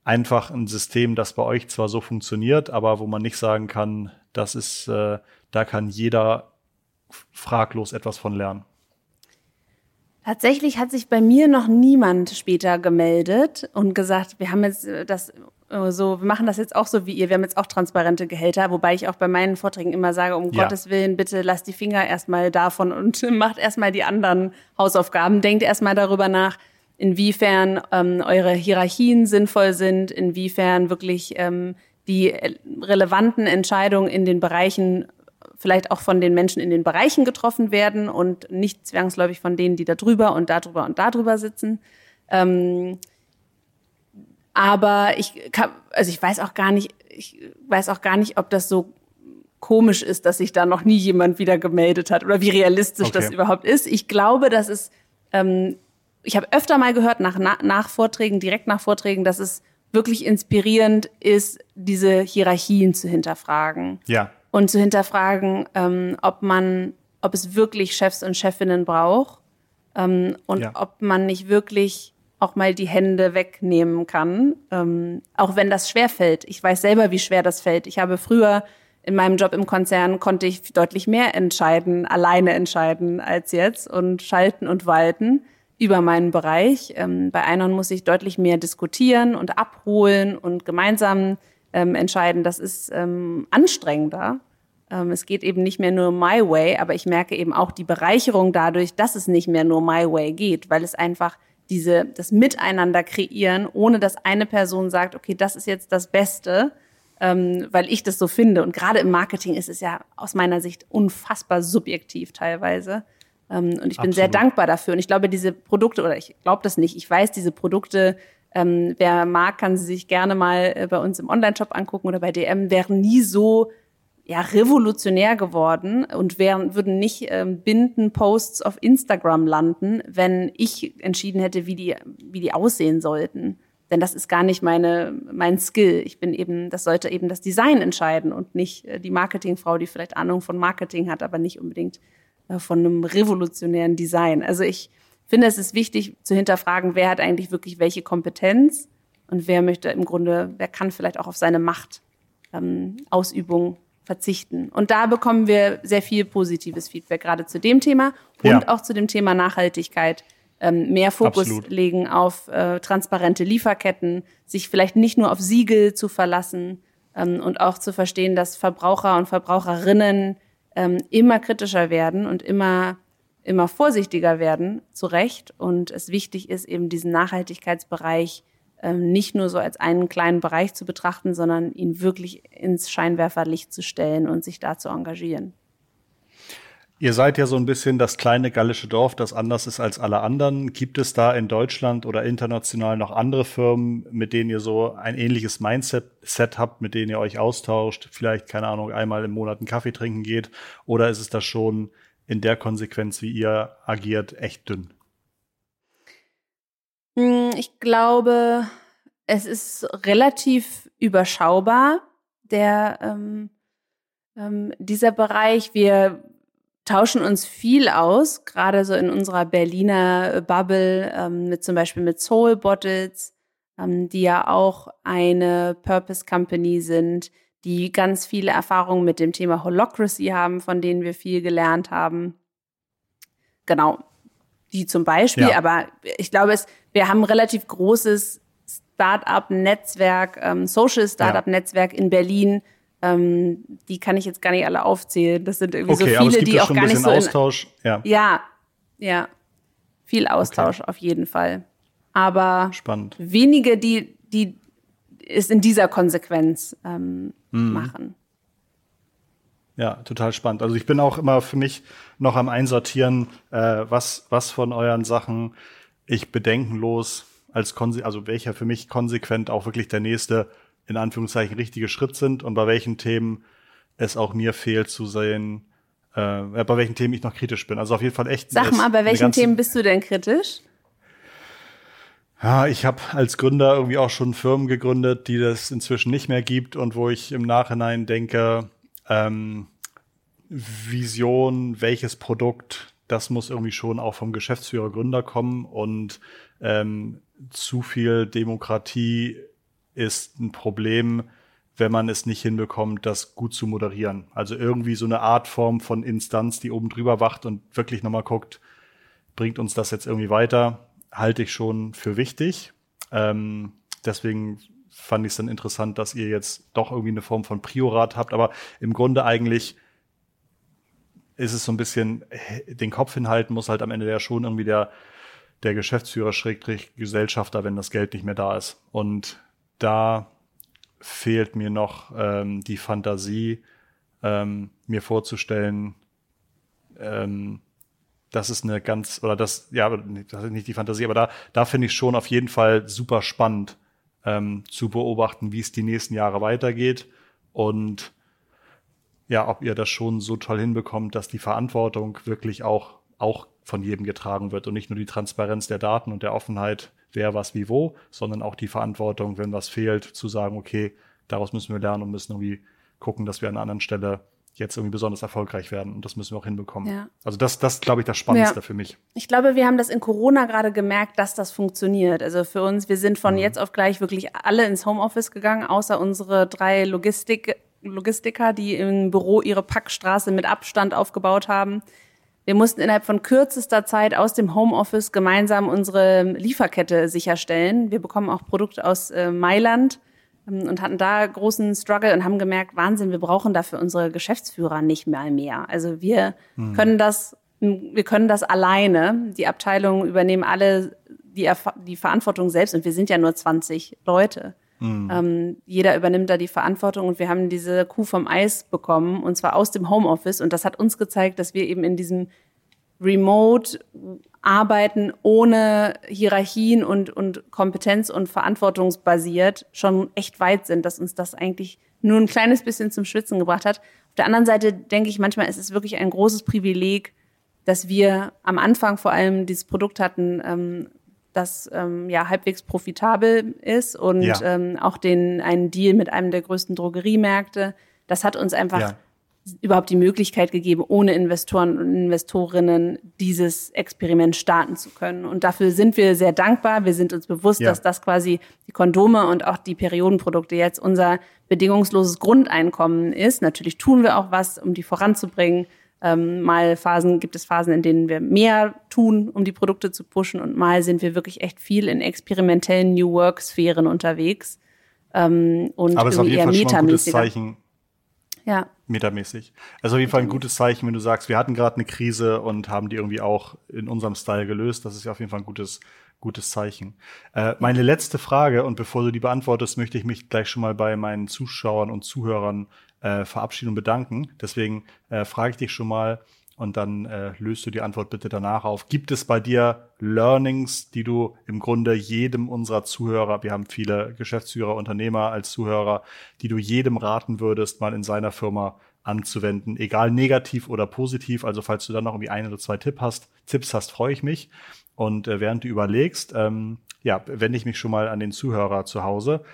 einfach ein System, das bei euch zwar so funktioniert, aber wo man nicht sagen kann, das ist, äh, da kann jeder fraglos etwas von lernen? Tatsächlich hat sich bei mir noch niemand später gemeldet und gesagt, wir haben jetzt das äh, so, wir machen das jetzt auch so wie ihr. Wir haben jetzt auch transparente Gehälter, wobei ich auch bei meinen Vorträgen immer sage, um ja. Gottes Willen, bitte lasst die Finger erstmal davon und macht erstmal die anderen Hausaufgaben. Denkt erstmal darüber nach, inwiefern ähm, eure Hierarchien sinnvoll sind, inwiefern wirklich ähm, die relevanten Entscheidungen in den Bereichen vielleicht auch von den Menschen in den Bereichen getroffen werden und nicht zwangsläufig von denen, die da drüber und da drüber und da drüber sitzen. Ähm, aber ich kann, also ich weiß auch gar nicht, ich weiß auch gar nicht, ob das so komisch ist, dass sich da noch nie jemand wieder gemeldet hat oder wie realistisch okay. das überhaupt ist. Ich glaube, dass es, ähm, ich habe öfter mal gehört nach, nach Vorträgen, direkt nach Vorträgen, dass es wirklich inspirierend ist, diese Hierarchien zu hinterfragen. Ja. Und zu hinterfragen, ähm, ob man, ob es wirklich Chefs und Chefinnen braucht ähm, und ja. ob man nicht wirklich auch mal die Hände wegnehmen kann, ähm, auch wenn das schwer fällt. Ich weiß selber, wie schwer das fällt. Ich habe früher in meinem Job im Konzern konnte ich deutlich mehr entscheiden, alleine entscheiden als jetzt und schalten und walten über meinen Bereich. Ähm, bei Einhorn muss ich deutlich mehr diskutieren und abholen und gemeinsam ähm, entscheiden. Das ist ähm, anstrengender. Ähm, es geht eben nicht mehr nur my way, aber ich merke eben auch die Bereicherung dadurch, dass es nicht mehr nur my way geht, weil es einfach diese, das Miteinander kreieren, ohne dass eine Person sagt, okay, das ist jetzt das Beste, ähm, weil ich das so finde. Und gerade im Marketing ist es ja aus meiner Sicht unfassbar subjektiv teilweise. Ähm, und ich bin Absolut. sehr dankbar dafür. Und ich glaube, diese Produkte, oder ich glaube das nicht, ich weiß, diese Produkte, ähm, wer mag, kann sie sich gerne mal äh, bei uns im Online-Shop angucken oder bei DM, wären nie so ja revolutionär geworden und wären, würden nicht ähm, binden Posts auf Instagram landen, wenn ich entschieden hätte, wie die, wie die aussehen sollten. Denn das ist gar nicht meine, mein Skill. Ich bin eben, das sollte eben das Design entscheiden und nicht äh, die Marketingfrau, die vielleicht Ahnung von Marketing hat, aber nicht unbedingt äh, von einem revolutionären Design. Also ich finde, es ist wichtig zu hinterfragen, wer hat eigentlich wirklich welche Kompetenz und wer möchte im Grunde, wer kann vielleicht auch auf seine Macht ähm, Ausübung verzichten. Und da bekommen wir sehr viel positives Feedback, gerade zu dem Thema und ja. auch zu dem Thema Nachhaltigkeit. Ähm, mehr Fokus Absolut. legen auf äh, transparente Lieferketten, sich vielleicht nicht nur auf Siegel zu verlassen, ähm, und auch zu verstehen, dass Verbraucher und Verbraucherinnen ähm, immer kritischer werden und immer immer vorsichtiger werden, zu Recht. Und es wichtig ist, eben diesen Nachhaltigkeitsbereich ähm, nicht nur so als einen kleinen Bereich zu betrachten, sondern ihn wirklich ins Scheinwerferlicht zu stellen und sich da zu engagieren. Ihr seid ja so ein bisschen das kleine gallische Dorf, das anders ist als alle anderen. Gibt es da in Deutschland oder international noch andere Firmen, mit denen ihr so ein ähnliches Mindset habt, mit denen ihr euch austauscht, vielleicht, keine Ahnung, einmal im Monat einen Kaffee trinken geht? Oder ist es da schon in der Konsequenz, wie ihr agiert, echt dünn? Hm, ich glaube, es ist relativ überschaubar, der ähm, ähm, dieser Bereich. Wir tauschen uns viel aus, gerade so in unserer Berliner Bubble, ähm, mit zum Beispiel mit Soul Bottles, ähm, die ja auch eine Purpose Company sind, die ganz viele Erfahrungen mit dem Thema Holocracy haben, von denen wir viel gelernt haben. Genau, die zum Beispiel, ja. aber ich glaube, es, wir haben ein relativ großes Startup-Netzwerk, ähm, Social Startup-Netzwerk in Berlin, ähm, die kann ich jetzt gar nicht alle aufzählen. Das sind irgendwie okay, so viele, die auch gar nicht so. Austausch. ja. ja, ja. Viel Austausch okay. auf jeden Fall. Aber Spannend. wenige, die, die es in dieser Konsequenz ähm, mhm. machen. Ja, total spannend. Also ich bin auch immer für mich noch am Einsortieren, äh, was, was von euren Sachen ich bedenkenlos als Konse also welcher für mich konsequent auch wirklich der nächste in Anführungszeichen richtige Schritt sind und bei welchen Themen es auch mir fehlt zu sehen, äh, bei welchen Themen ich noch kritisch bin. Also auf jeden Fall echt. Sag mal, bei welchen Themen bist du denn kritisch? Ja, ich habe als Gründer irgendwie auch schon Firmen gegründet, die das inzwischen nicht mehr gibt und wo ich im Nachhinein denke, ähm, Vision, welches Produkt, das muss irgendwie schon auch vom Geschäftsführer Gründer kommen und ähm, zu viel Demokratie ist ein Problem, wenn man es nicht hinbekommt, das gut zu moderieren. Also irgendwie so eine Art Form von Instanz, die oben drüber wacht und wirklich nochmal guckt, bringt uns das jetzt irgendwie weiter, halte ich schon für wichtig. Ähm, deswegen fand ich es dann interessant, dass ihr jetzt doch irgendwie eine Form von Priorat habt, aber im Grunde eigentlich ist es so ein bisschen, den Kopf hinhalten muss halt am Ende ja schon irgendwie der, der Geschäftsführer, Schrägstrich Gesellschafter, wenn das Geld nicht mehr da ist. Und da fehlt mir noch ähm, die Fantasie, ähm, mir vorzustellen, ähm, das ist eine ganz, oder das, ja, das ist nicht die Fantasie, aber da, da finde ich schon auf jeden Fall super spannend ähm, zu beobachten, wie es die nächsten Jahre weitergeht. Und ja, ob ihr das schon so toll hinbekommt, dass die Verantwortung wirklich auch, auch von jedem getragen wird und nicht nur die Transparenz der Daten und der Offenheit wer was wie wo, sondern auch die Verantwortung, wenn was fehlt, zu sagen, okay, daraus müssen wir lernen und müssen irgendwie gucken, dass wir an einer anderen Stelle jetzt irgendwie besonders erfolgreich werden. Und das müssen wir auch hinbekommen. Ja. Also das, das glaube ich, das Spannendste ja. für mich. Ich glaube, wir haben das in Corona gerade gemerkt, dass das funktioniert. Also für uns, wir sind von mhm. jetzt auf gleich wirklich alle ins Homeoffice gegangen, außer unsere drei Logistik, Logistiker, die im Büro ihre Packstraße mit Abstand aufgebaut haben. Wir mussten innerhalb von kürzester Zeit aus dem Homeoffice gemeinsam unsere Lieferkette sicherstellen. Wir bekommen auch Produkte aus äh, Mailand und hatten da großen Struggle und haben gemerkt, Wahnsinn, wir brauchen dafür unsere Geschäftsführer nicht mehr mehr. Also wir mhm. können das, wir können das alleine. Die Abteilungen übernehmen alle die, die Verantwortung selbst und wir sind ja nur 20 Leute. Mhm. Ähm, jeder übernimmt da die Verantwortung und wir haben diese Kuh vom Eis bekommen und zwar aus dem Homeoffice und das hat uns gezeigt, dass wir eben in diesem Remote arbeiten ohne Hierarchien und, und Kompetenz und verantwortungsbasiert schon echt weit sind, dass uns das eigentlich nur ein kleines bisschen zum Schwitzen gebracht hat. Auf der anderen Seite denke ich manchmal, es ist wirklich ein großes Privileg, dass wir am Anfang vor allem dieses Produkt hatten, ähm, das ähm, ja halbwegs profitabel ist und ja. ähm, auch den einen Deal mit einem der größten Drogeriemärkte. Das hat uns einfach ja. Überhaupt die Möglichkeit gegeben, ohne Investoren und Investorinnen dieses Experiment starten zu können. Und dafür sind wir sehr dankbar. Wir sind uns bewusst, ja. dass das quasi die Kondome und auch die Periodenprodukte jetzt unser bedingungsloses Grundeinkommen ist. Natürlich tun wir auch was, um die voranzubringen. Ähm, mal Phasen gibt es Phasen, in denen wir mehr tun, um die Produkte zu pushen und mal sind wir wirklich echt viel in experimentellen New Work Sphären unterwegs. ähm, und Aber es ist auf jeden Fall schon ein gutes Zeichen. Ja. Metamäßig. Also auf jeden Fall ein gutes Zeichen, wenn du sagst, wir hatten gerade eine Krise und haben die irgendwie auch in unserem Style gelöst. Das ist ja auf jeden Fall ein gutes, gutes Zeichen. Äh, meine letzte Frage, und bevor du die beantwortest, möchte ich mich gleich schon mal bei meinen Zuschauern und Zuhörern äh, verabschieden und bedanken. Deswegen äh, frage ich dich schon mal, und dann äh, löst du die Antwort bitte danach auf. Gibt es bei dir Learnings, die du im Grunde jedem unserer Zuhörer, wir haben viele Geschäftsführer, Unternehmer als Zuhörer, die du jedem raten würdest, mal in seiner Firma anzuwenden, egal negativ oder positiv. Also falls du dann noch irgendwie ein oder zwei Tipp hast, Tipps hast, freue ich mich. Und äh, während du überlegst, ähm, ja, wende ich mich schon mal an den Zuhörer zu Hause.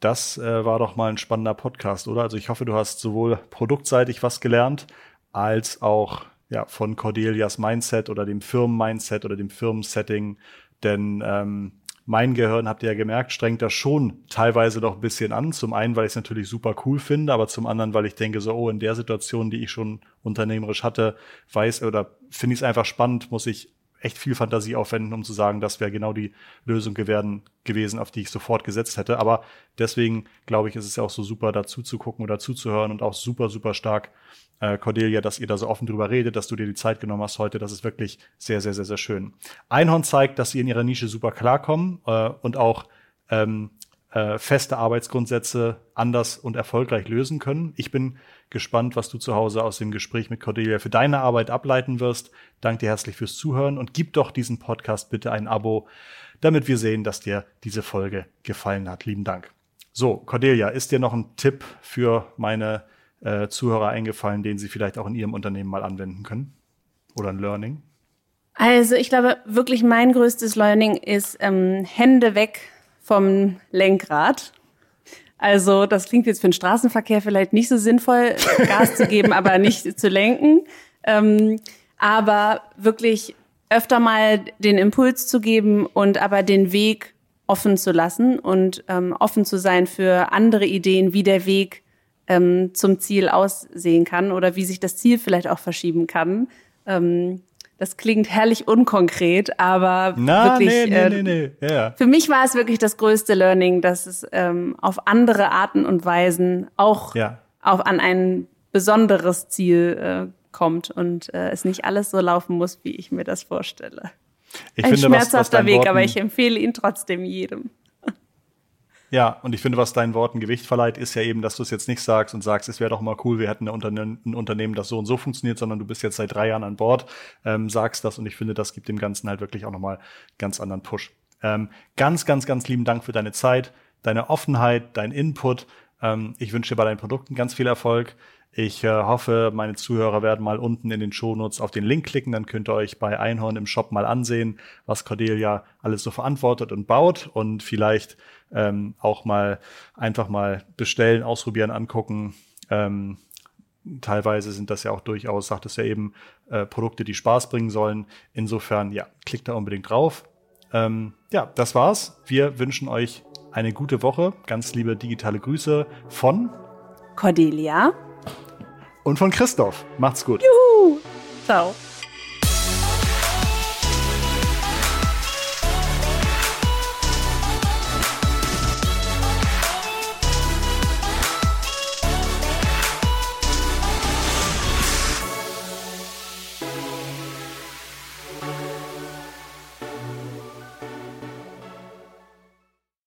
Das äh, war doch mal ein spannender Podcast, oder? Also ich hoffe, du hast sowohl produktseitig was gelernt, als auch ja, von Cordelias Mindset oder dem Firmen-Mindset oder dem Firmensetting. Denn ähm, mein Gehirn, habt ihr ja gemerkt, strengt das schon teilweise doch ein bisschen an. Zum einen, weil ich es natürlich super cool finde, aber zum anderen, weil ich denke, so, oh, in der Situation, die ich schon unternehmerisch hatte, weiß oder finde ich es einfach spannend, muss ich echt viel Fantasie aufwenden, um zu sagen, das wäre genau die Lösung gewesen, gewesen, auf die ich sofort gesetzt hätte. Aber deswegen glaube ich, ist es ja auch so super, dazu zu gucken oder zuzuhören und auch super, super stark äh, Cordelia, dass ihr da so offen drüber redet, dass du dir die Zeit genommen hast heute. Das ist wirklich sehr, sehr, sehr, sehr schön. Einhorn zeigt, dass sie in ihrer Nische super klarkommen äh, und auch ähm, äh, feste Arbeitsgrundsätze anders und erfolgreich lösen können. Ich bin gespannt, was du zu Hause aus dem Gespräch mit Cordelia für deine Arbeit ableiten wirst. Danke dir herzlich fürs Zuhören und gib doch diesem Podcast bitte ein Abo, damit wir sehen, dass dir diese Folge gefallen hat. Lieben Dank. So, Cordelia, ist dir noch ein Tipp für meine äh, Zuhörer eingefallen, den sie vielleicht auch in ihrem Unternehmen mal anwenden können? Oder ein Learning? Also ich glaube, wirklich mein größtes Learning ist ähm, Hände weg vom Lenkrad. Also das klingt jetzt für den Straßenverkehr vielleicht nicht so sinnvoll, Gas zu geben, aber nicht zu lenken. Ähm, aber wirklich öfter mal den Impuls zu geben und aber den Weg offen zu lassen und ähm, offen zu sein für andere Ideen, wie der Weg ähm, zum Ziel aussehen kann oder wie sich das Ziel vielleicht auch verschieben kann. Ähm, das klingt herrlich unkonkret, aber Na, wirklich. Nee, nee, äh, nee, nee. Ja. Für mich war es wirklich das größte Learning, dass es ähm, auf andere Arten und Weisen auch ja. auf an ein besonderes Ziel äh, kommt und äh, es nicht alles so laufen muss, wie ich mir das vorstelle. Ich ein finde, schmerzhafter was, was Weg, Worten, aber ich empfehle ihn trotzdem jedem. Ja, und ich finde, was deinen Worten Gewicht verleiht, ist ja eben, dass du es jetzt nicht sagst und sagst, es wäre doch mal cool, wir hätten ein Unternehmen, ein Unternehmen, das so und so funktioniert, sondern du bist jetzt seit drei Jahren an Bord, ähm, sagst das und ich finde, das gibt dem Ganzen halt wirklich auch nochmal ganz anderen Push. Ähm, ganz, ganz, ganz lieben Dank für deine Zeit, deine Offenheit, dein Input. Ähm, ich wünsche dir bei deinen Produkten ganz viel Erfolg. Ich äh, hoffe, meine Zuhörer werden mal unten in den Shownotes auf den Link klicken, dann könnt ihr euch bei Einhorn im Shop mal ansehen, was Cordelia alles so verantwortet und baut und vielleicht ähm, auch mal einfach mal bestellen, ausprobieren, angucken. Ähm, teilweise sind das ja auch durchaus, sagt es ja eben, äh, Produkte, die Spaß bringen sollen. Insofern, ja, klickt da unbedingt drauf. Ähm, ja, das war's. Wir wünschen euch eine gute Woche. Ganz liebe digitale Grüße von Cordelia und von Christoph. Macht's gut. Juhu. Ciao.